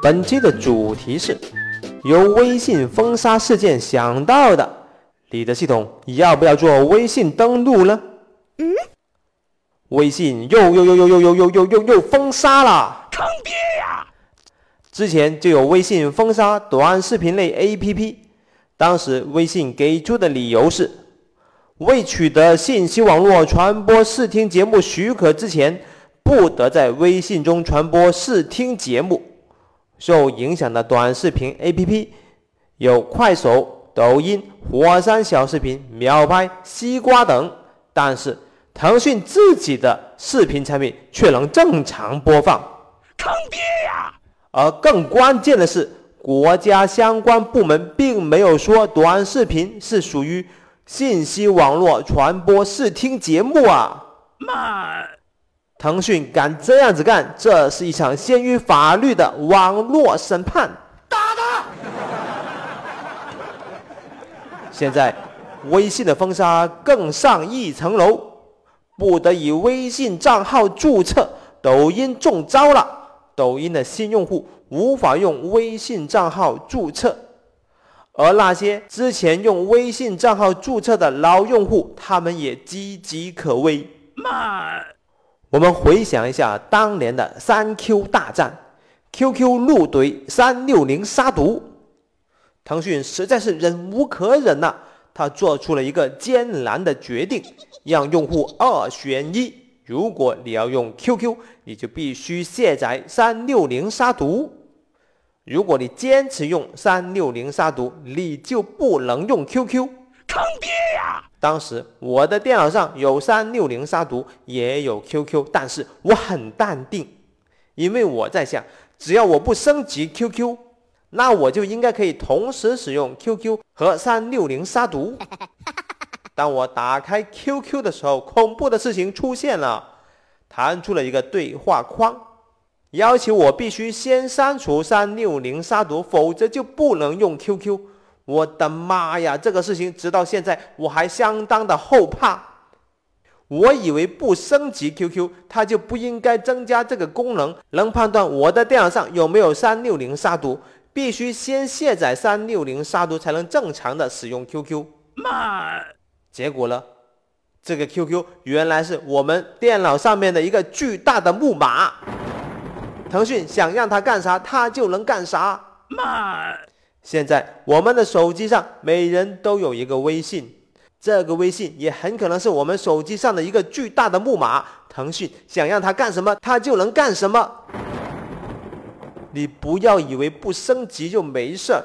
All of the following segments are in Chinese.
本期的主题是由微信封杀事件想到的，你的系统要不要做微信登录呢？嗯，微信又又又又又又又又又又封杀了，坑爹呀！之前就有微信封杀短视频类 APP，当时微信给出的理由是，未取得信息网络传播视听节目许可之前，不得在微信中传播视听节目。受影响的短视频 APP 有快手、抖音、火山小视频、秒拍、西瓜等，但是腾讯自己的视频产品却能正常播放，坑爹呀！而更关键的是，国家相关部门并没有说短视频是属于信息网络传播视听节目啊！妈！腾讯敢这样子干，这是一场限于法律的网络审判。打他！现在，微信的封杀更上一层楼，不得以微信账号注册。抖音中招了，抖音的新用户无法用微信账号注册，而那些之前用微信账号注册的老用户，他们也岌岌可危。妈！我们回想一下当年的三 Q 大战，QQ 怒怼三六零杀毒，腾讯实在是忍无可忍呐，他做出了一个艰难的决定，让用户二选一：如果你要用 QQ，你就必须卸载三六零杀毒；如果你坚持用三六零杀毒，你就不能用 QQ。坑爹呀！当时我的电脑上有三六零杀毒，也有 QQ，但是我很淡定，因为我在想，只要我不升级 QQ，那我就应该可以同时使用 QQ 和三六零杀毒。当我打开 QQ 的时候，恐怖的事情出现了，弹出了一个对话框，要求我必须先删除三六零杀毒，否则就不能用 QQ。我的妈呀！这个事情直到现在我还相当的后怕。我以为不升级 QQ，它就不应该增加这个功能，能判断我的电脑上有没有三六零杀毒。必须先卸载三六零杀毒才能正常的使用 QQ。妈！结果呢？这个 QQ 原来是我们电脑上面的一个巨大的木马。腾讯想让它干啥，它就能干啥。妈！现在我们的手机上每人都有一个微信，这个微信也很可能是我们手机上的一个巨大的木马。腾讯想让它干什么，它就能干什么。你不要以为不升级就没事儿，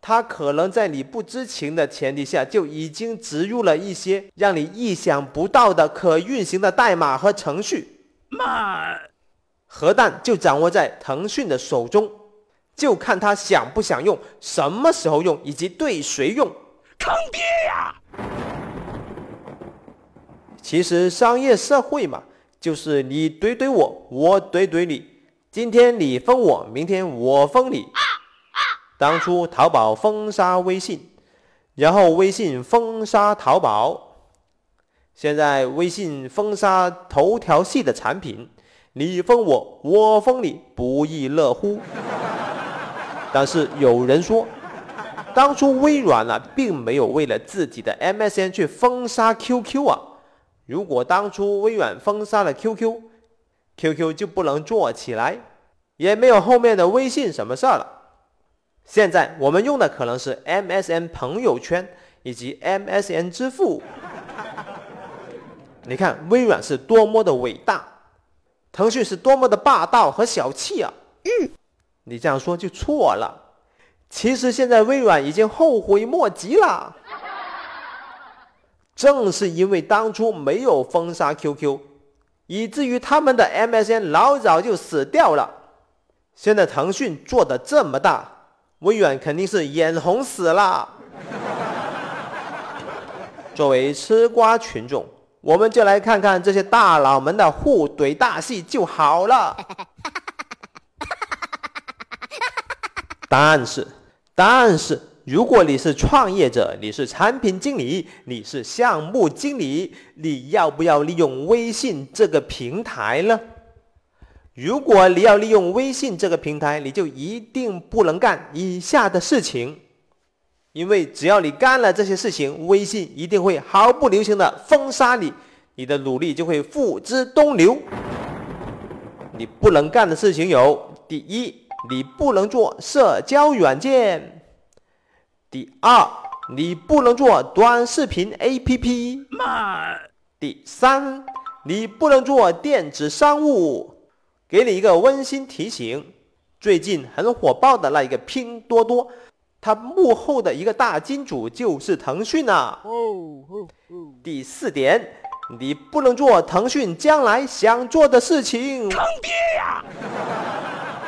它可能在你不知情的前提下就已经植入了一些让你意想不到的可运行的代码和程序。妈，核弹就掌握在腾讯的手中。就看他想不想用，什么时候用，以及对谁用，坑爹呀！其实商业社会嘛，就是你怼怼我，我怼怼你，今天你封我，明天我封你。当初淘宝封杀微信，然后微信封杀淘宝，现在微信封杀头条系的产品，你封我，我封你，不亦乐乎？但是有人说，当初微软呢，并没有为了自己的 MSN 去封杀 QQ 啊。如果当初微软封杀了 QQ，QQ 就不能做起来，也没有后面的微信什么事儿了。现在我们用的可能是 MSN 朋友圈以及 MSN 支付。你看微软是多么的伟大，腾讯是多么的霸道和小气啊。嗯。你这样说就错了，其实现在微软已经后悔莫及了。正是因为当初没有封杀 QQ，以至于他们的 MSN 老早就死掉了。现在腾讯做的这么大，微软肯定是眼红死了。作为吃瓜群众，我们就来看看这些大佬们的互怼大戏就好了。但是，但是，如果你是创业者，你是产品经理，你是项目经理，你要不要利用微信这个平台呢？如果你要利用微信这个平台，你就一定不能干以下的事情，因为只要你干了这些事情，微信一定会毫不留情的封杀你，你的努力就会付之东流。你不能干的事情有：第一，你不能做社交软件；第二，你不能做短视频 APP；第三，你不能做电子商务。给你一个温馨提醒：最近很火爆的那一个拼多多，它幕后的一个大金主就是腾讯呐。第四点，你不能做腾讯将来想做的事情。坑爹呀！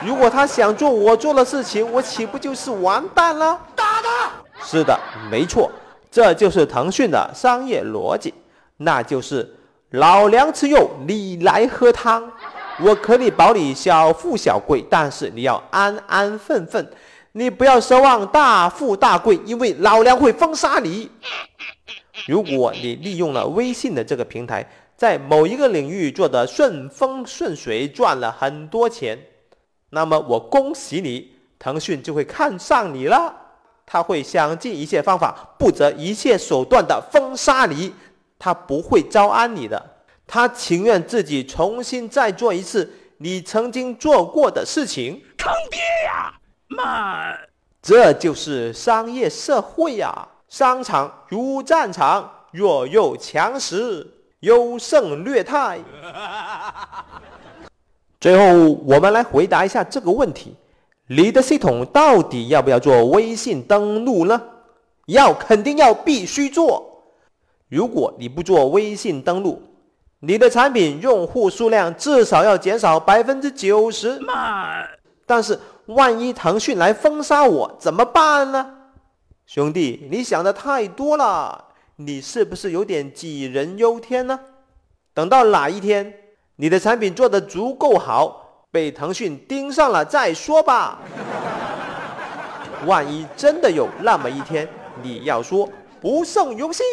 如果他想做我做的事情，我岂不就是完蛋了？打他！是的，没错，这就是腾讯的商业逻辑，那就是老娘吃肉，你来喝汤。我可以保你小富小贵，但是你要安安分分，你不要奢望大富大贵，因为老娘会封杀你。如果你利用了微信的这个平台，在某一个领域做得顺风顺水，赚了很多钱，那么我恭喜你，腾讯就会看上你了，他会想尽一切方法，不择一切手段的封杀你，他不会招安你的。他情愿自己重新再做一次你曾经做过的事情，坑爹呀！妈，这就是商业社会呀！商场如战场，弱肉强食，优胜劣汰。最后，我们来回答一下这个问题：你的系统到底要不要做微信登录呢？要，肯定要，必须做。如果你不做微信登录，你的产品用户数量至少要减少百分之九十。妈！但是万一腾讯来封杀我怎么办呢？兄弟，你想的太多了，你是不是有点杞人忧天呢？等到哪一天你的产品做得足够好，被腾讯盯上了再说吧。万一真的有那么一天，你要说不胜荣幸。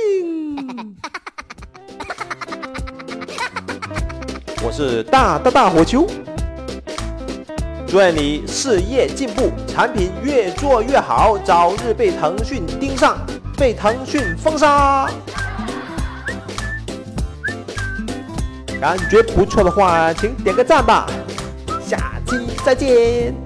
我是大大大火球，祝愿你事业进步，产品越做越好，早日被腾讯盯上，被腾讯封杀。感觉不错的话，请点个赞吧，下期再见。